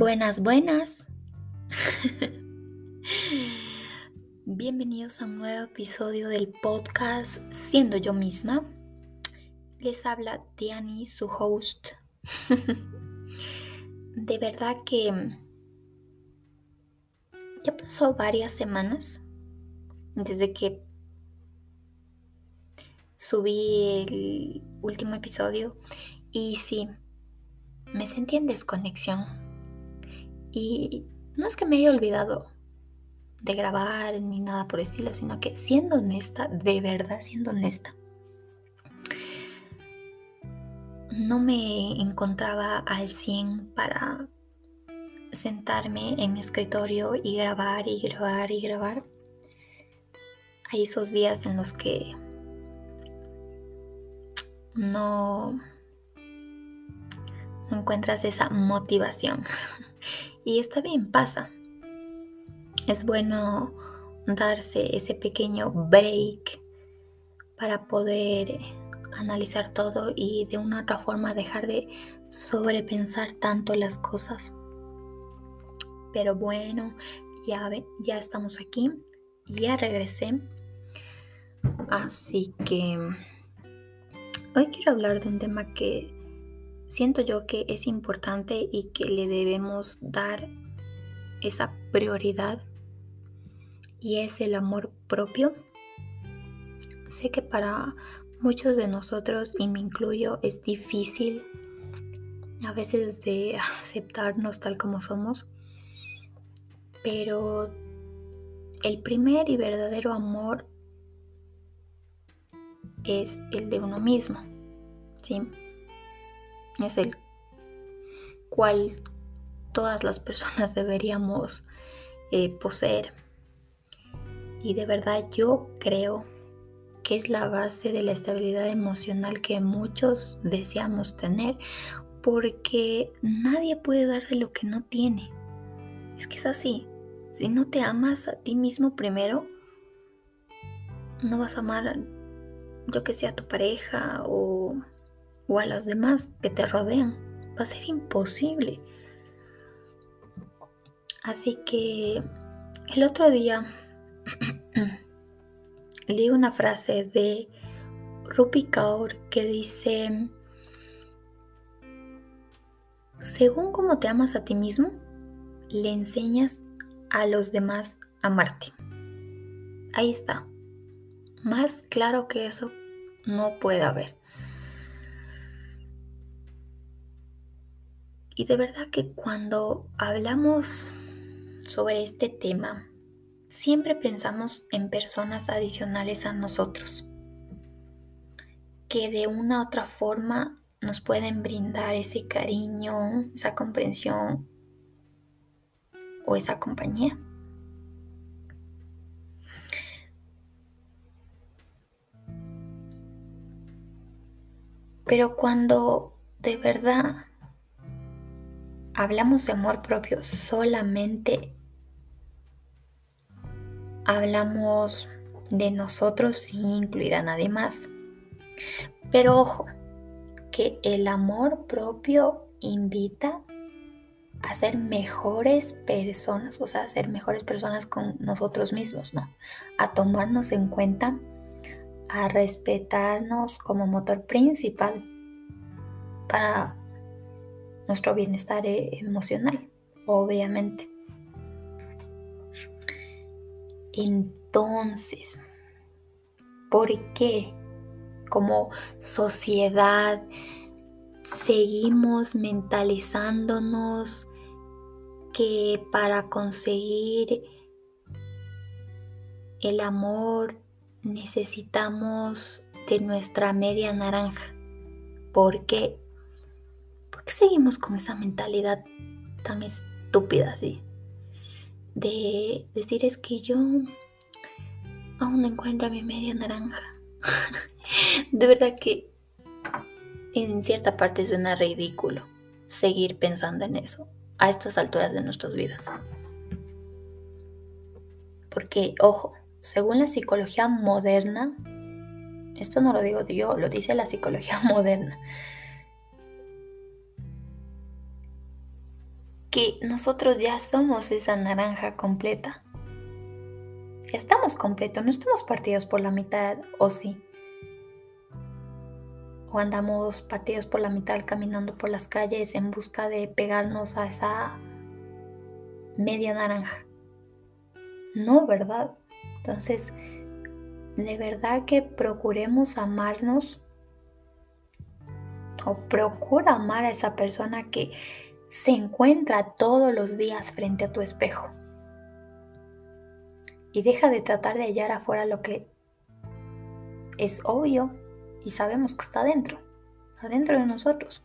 Buenas, buenas. Bienvenidos a un nuevo episodio del podcast Siendo yo misma. Les habla Diani, su host. De verdad que ya pasó varias semanas desde que subí el último episodio y sí, me sentí en desconexión. Y no es que me haya olvidado de grabar ni nada por el estilo, sino que siendo honesta, de verdad siendo honesta, no me encontraba al 100 para sentarme en mi escritorio y grabar y grabar y grabar. Hay esos días en los que no encuentras esa motivación. y está bien, pasa. Es bueno darse ese pequeño break para poder analizar todo y de una otra forma dejar de sobrepensar tanto las cosas. Pero bueno, ya, ya estamos aquí, ya regresé. Así que hoy quiero hablar de un tema que siento yo que es importante y que le debemos dar esa prioridad y es el amor propio. Sé que para muchos de nosotros, y me incluyo, es difícil a veces de aceptarnos tal como somos, pero el primer y verdadero amor es el de uno mismo, ¿sí? Es el cual todas las personas deberíamos eh, poseer. Y de verdad yo creo que es la base de la estabilidad emocional que muchos deseamos tener, porque nadie puede darle lo que no tiene. Es que es así. Si no te amas a ti mismo primero, no vas a amar, yo que sea, a tu pareja o o a los demás que te rodean. Va a ser imposible. Así que el otro día leí una frase de Rupi Kaur que dice, según como te amas a ti mismo, le enseñas a los demás a amarte. Ahí está. Más claro que eso no puede haber. Y de verdad que cuando hablamos sobre este tema, siempre pensamos en personas adicionales a nosotros, que de una u otra forma nos pueden brindar ese cariño, esa comprensión o esa compañía. Pero cuando de verdad hablamos de amor propio solamente hablamos de nosotros sin incluir a nadie más. Pero ojo, que el amor propio invita a ser mejores personas, o sea, a ser mejores personas con nosotros mismos, ¿no? A tomarnos en cuenta, a respetarnos como motor principal para nuestro bienestar e-, emocional, obviamente. Entonces, ¿por qué como sociedad seguimos mentalizándonos que para conseguir el amor necesitamos de nuestra media naranja? ¿Por qué? Seguimos con esa mentalidad tan estúpida así? De decir es que yo aún no encuentro mi media naranja. de verdad que en cierta parte suena ridículo seguir pensando en eso a estas alturas de nuestras vidas. Porque, ojo, según la psicología moderna, esto no lo digo yo, lo dice la psicología moderna, que nosotros ya somos esa naranja completa. Estamos completos, no estamos partidos por la mitad, ¿o sí? O andamos partidos por la mitad caminando por las calles en busca de pegarnos a esa media naranja. No, ¿verdad? Entonces, de verdad que procuremos amarnos o procura amar a esa persona que se encuentra todos los días frente a tu espejo. Y deja de tratar de hallar afuera lo que es obvio y sabemos que está adentro, adentro de nosotros.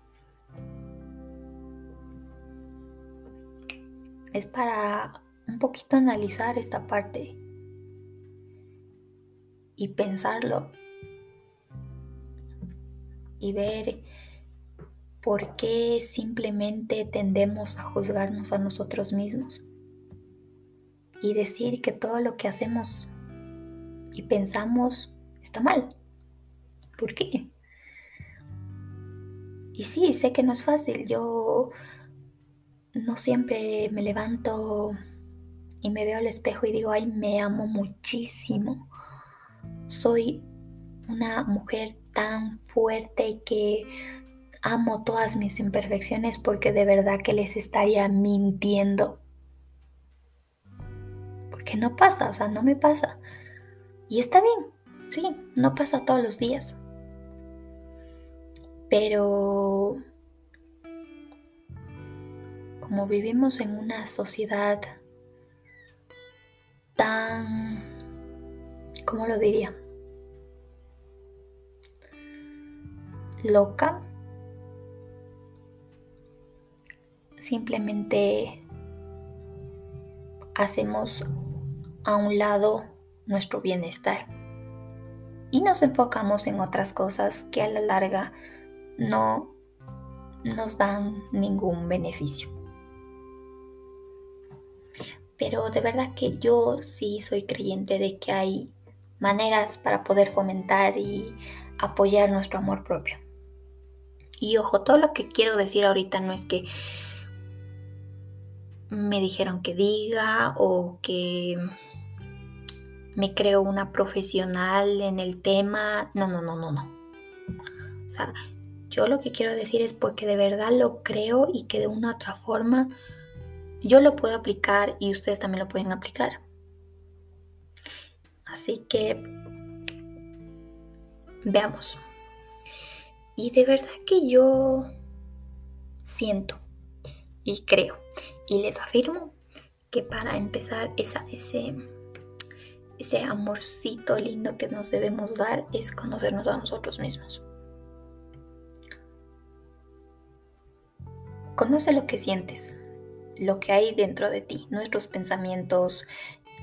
Es para un poquito analizar esta parte y pensarlo y ver por qué simplemente tendemos a juzgarnos a nosotros mismos y decir que todo lo que hacemos y pensamos está mal. ¿Por qué? Y sí, sé que no es fácil. Yo no siempre me levanto y me veo al espejo y digo, ay, me amo muchísimo. Soy una mujer tan fuerte que amo todas mis imperfecciones porque de verdad que les estaría mintiendo. Porque no pasa, o sea, no me pasa. Y está bien, sí, no pasa todos los días. Pero como vivimos en una sociedad tan, ¿cómo lo diría? Loca. Simplemente hacemos a un lado nuestro bienestar y nos enfocamos en otras cosas que a la larga no nos dan ningún beneficio. Pero de verdad que yo sí soy creyente de que hay maneras para poder fomentar y apoyar nuestro amor propio. Y ojo, todo lo que quiero decir ahorita no es que me dijeron que diga o que me creo una profesional en el tema. No, no, no, no, no. O sea, yo lo que quiero decir es porque de verdad lo creo y que de una u otra forma yo lo puedo aplicar y ustedes también lo pueden aplicar. Así que veamos. Y de verdad que yo siento y creo y les afirmo que para empezar ese, ese amorcito lindo que nos debemos dar es conocernos a nosotros mismos. Conoce lo que sientes, lo que hay dentro de ti, nuestros pensamientos,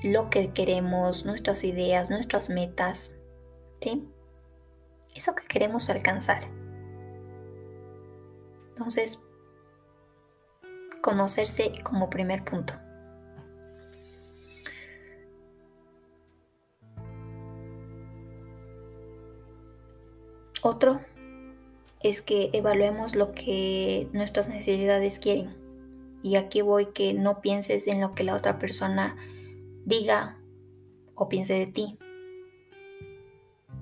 lo que queremos, nuestras ideas, nuestras metas, ¿sí? Eso que queremos alcanzar. Entonces, conocerse como primer punto. Otro es que evaluemos lo que nuestras necesidades quieren. Y aquí voy que no pienses en lo que la otra persona diga o piense de ti.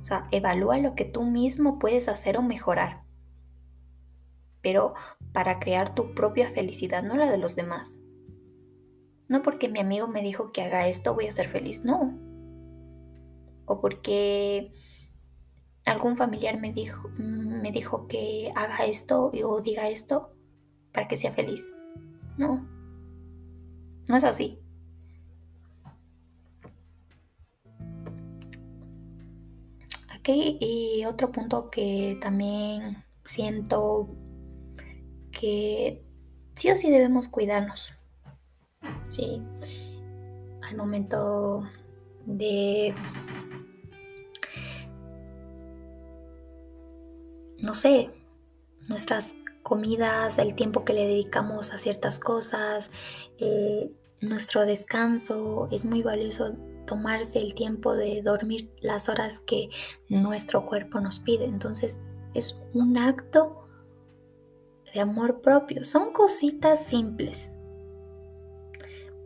O sea, evalúa lo que tú mismo puedes hacer o mejorar. Pero para crear tu propia felicidad, no la de los demás. No porque mi amigo me dijo que haga esto voy a ser feliz, no. O porque algún familiar me dijo, me dijo que haga esto o diga esto para que sea feliz. No, no es así. Aquí y otro punto que también siento que sí o sí debemos cuidarnos. Sí, al momento de no sé, nuestras comidas, el tiempo que le dedicamos a ciertas cosas, eh, nuestro descanso, es muy valioso tomarse el tiempo de dormir las horas que nuestro cuerpo nos pide. Entonces es un acto de amor propio. Son cositas simples,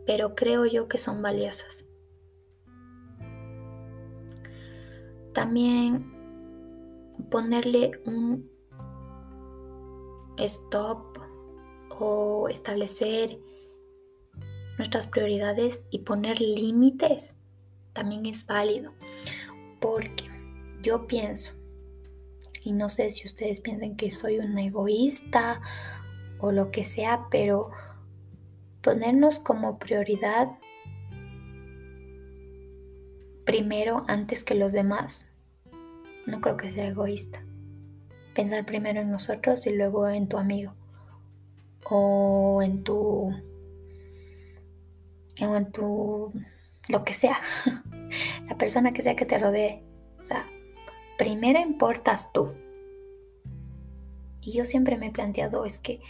pero creo yo que son valiosas. También ponerle un stop o establecer nuestras prioridades y poner límites también es válido. Porque yo pienso, y no sé si ustedes piensan que soy una egoísta o lo que sea, pero ponernos como prioridad primero antes que los demás, no creo que sea egoísta. Pensar primero en nosotros y luego en tu amigo o en tu o en tu lo que sea, la persona que sea que te rodee. O sea, primero importas tú. Y yo siempre me he planteado, es que,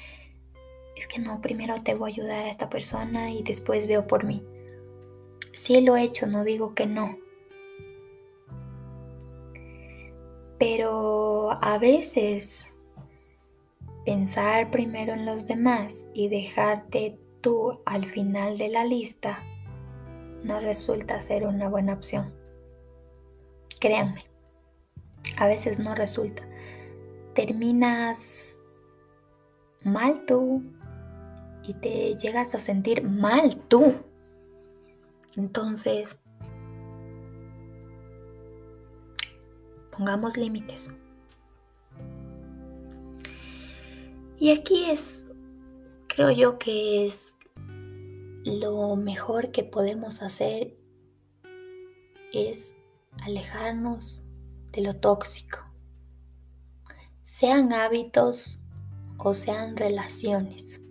es que no, primero te voy a ayudar a esta persona y después veo por mí. Sí lo he hecho, no digo que no. Pero a veces pensar primero en los demás y dejarte tú al final de la lista no resulta ser una buena opción. Créanme, a veces no resulta. Terminas mal tú y te llegas a sentir mal tú. Entonces, pongamos límites. Y aquí es, creo yo que es lo mejor que podemos hacer es alejarnos de lo tóxico, sean hábitos o sean relaciones.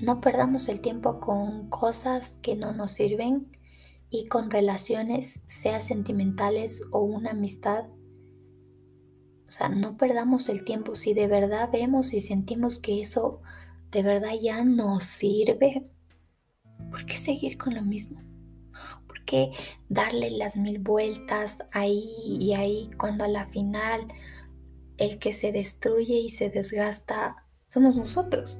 No perdamos el tiempo con cosas que no nos sirven y con relaciones, sea sentimentales o una amistad. O sea, no perdamos el tiempo si de verdad vemos y sentimos que eso de verdad ya no sirve, ¿por qué seguir con lo mismo? ¿Por qué darle las mil vueltas ahí y ahí cuando a la final el que se destruye y se desgasta somos nosotros?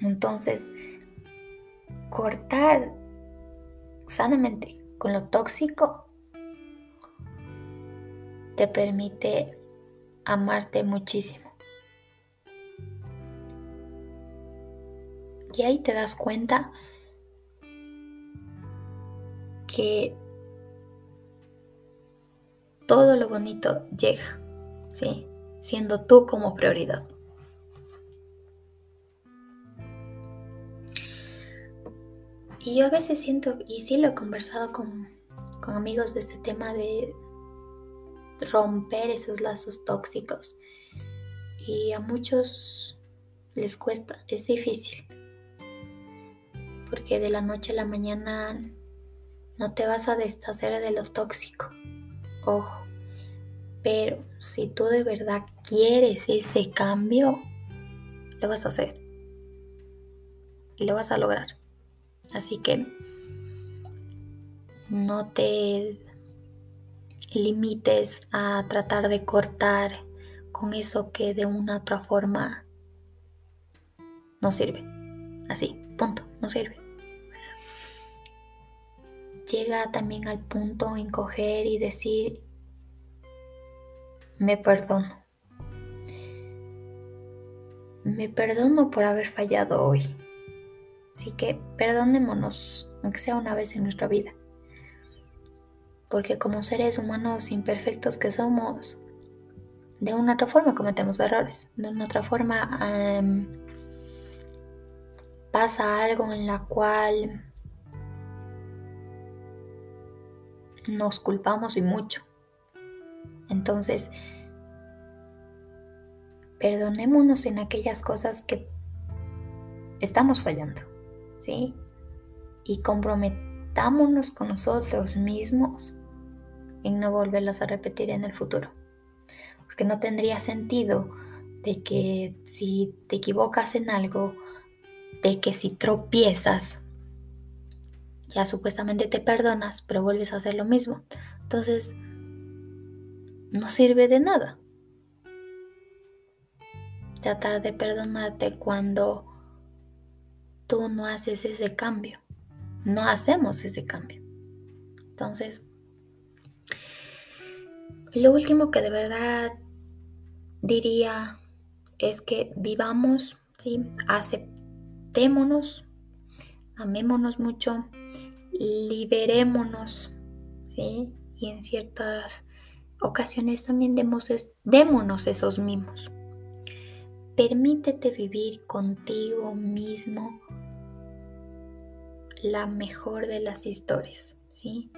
Entonces, cortar sanamente con lo tóxico te permite amarte muchísimo. Y ahí te das cuenta que todo lo bonito llega, ¿sí? Siendo tú como prioridad. Y yo a veces siento, y sí lo he conversado con, con amigos de este tema de romper esos lazos tóxicos. Y a muchos les cuesta, es difícil porque de la noche a la mañana no te vas a deshacer de lo tóxico. Ojo, pero si tú de verdad quieres ese cambio, lo vas a hacer y lo vas a lograr. Así que no te limites a tratar de cortar con eso que de una otra forma no sirve. Así, punto, no sirve llega también al punto en coger y decir, me perdono. Me perdono por haber fallado hoy. Así que perdonémonos, aunque sea una vez en nuestra vida. Porque como seres humanos imperfectos que somos, de una otra forma cometemos errores. De una otra forma em, pasa algo en la cual nos culpamos y mucho. Entonces, perdonémonos en aquellas cosas que estamos fallando, ¿sí? Y comprometámonos con nosotros mismos en no volverlos a repetir en el futuro. Porque no tendría sentido de que si te equivocas en algo, de que si tropiezas, ya supuestamente te perdonas, pero vuelves a hacer lo mismo. Entonces, no sirve de nada. tratar de perdonarte cuando tú no haces ese cambio. No hacemos ese cambio. Entonces, lo último que de verdad diría es que vivamos, ¿sí? aceptémonos, amémonos mucho, liberémonos, ¿sí? y en ciertas ocasiones también demos démonos esos mimos. Permítete vivir contigo mismo la mejor de las historias, ¿sí?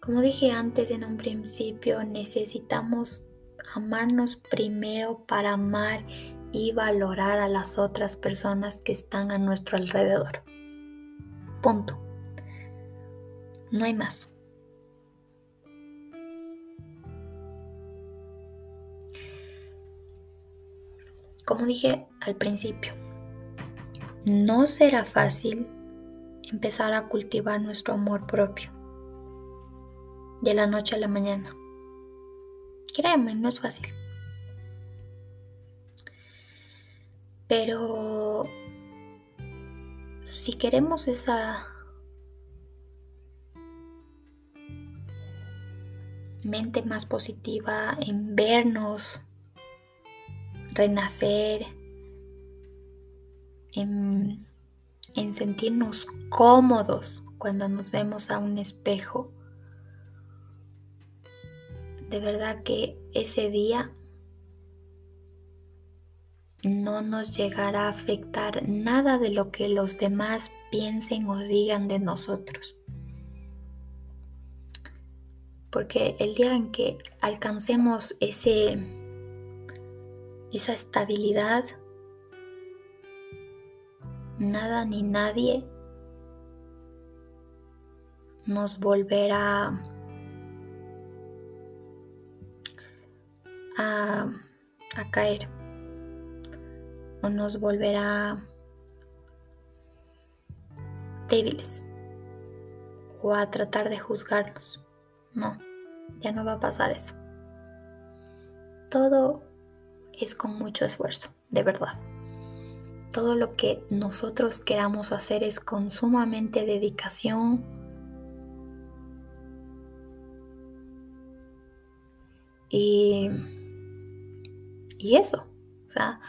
Como dije antes en un principio, necesitamos amarnos primero para amar y valorar a las otras personas que están a nuestro alrededor. Punto. No hay más. Como dije al principio, no será fácil empezar a cultivar nuestro amor propio de la noche a la mañana. Créeme, no es fácil. Pero si queremos esa mente más positiva en vernos, renacer, en, en sentirnos cómodos cuando nos vemos a un espejo, de verdad que ese día no nos llegará a afectar nada de lo que los demás piensen o digan de nosotros. Porque el día en que alcancemos ese, esa estabilidad, nada ni nadie nos volverá a, caer o nos volverá débiles o a tratar de juzgarnos. No, ya no va a pasar eso. Todo es con mucho esfuerzo, de verdad. Todo lo que nosotros queramos hacer es con sumamente dedicación, y y eso, o sea,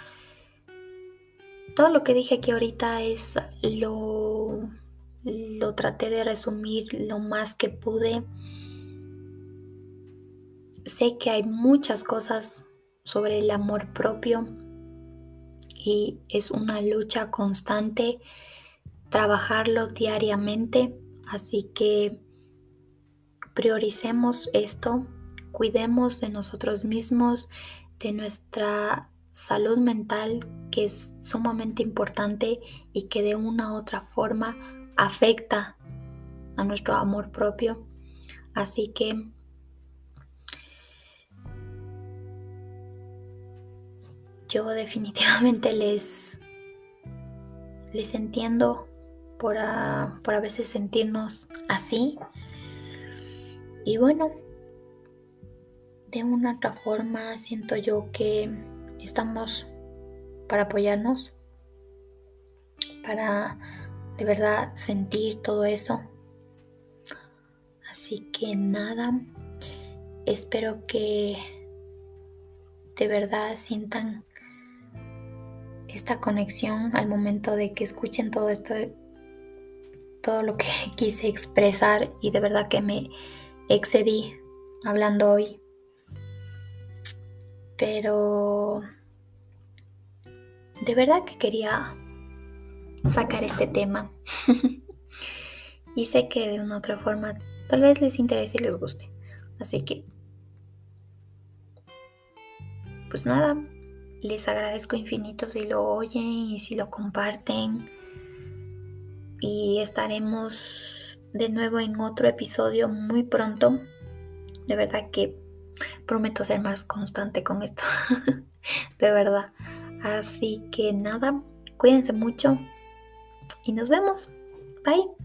todo lo que dije aquí ahorita es lo, lo traté de resumir lo más que pude. Sé que hay muchas cosas sobre el amor propio y es una lucha constante trabajarlo diariamente, así que prioricemos esto, cuidemos de nosotros mismos de nuestra salud mental que es sumamente importante y que de una u otra forma afecta a nuestro amor propio. Así que yo definitivamente les, les entiendo por a, por a veces sentirnos así. Y bueno, de una otra forma siento yo que estamos para apoyarnos, para de verdad sentir todo eso. Así que nada, espero que de verdad sientan esta conexión al momento de que escuchen todo esto, todo lo que quise expresar y de verdad que me excedí hablando hoy pero de verdad que quería sacar este tema. y sé que de una otra forma tal vez les interese y les guste. Así que, pues nada, les agradezco infinito si lo oyen y si lo comparten. Y estaremos de nuevo en otro episodio muy pronto. De verdad que Prometo ser más constante con esto. de verdad. Así que nada, cuídense mucho y nos vemos. Bye.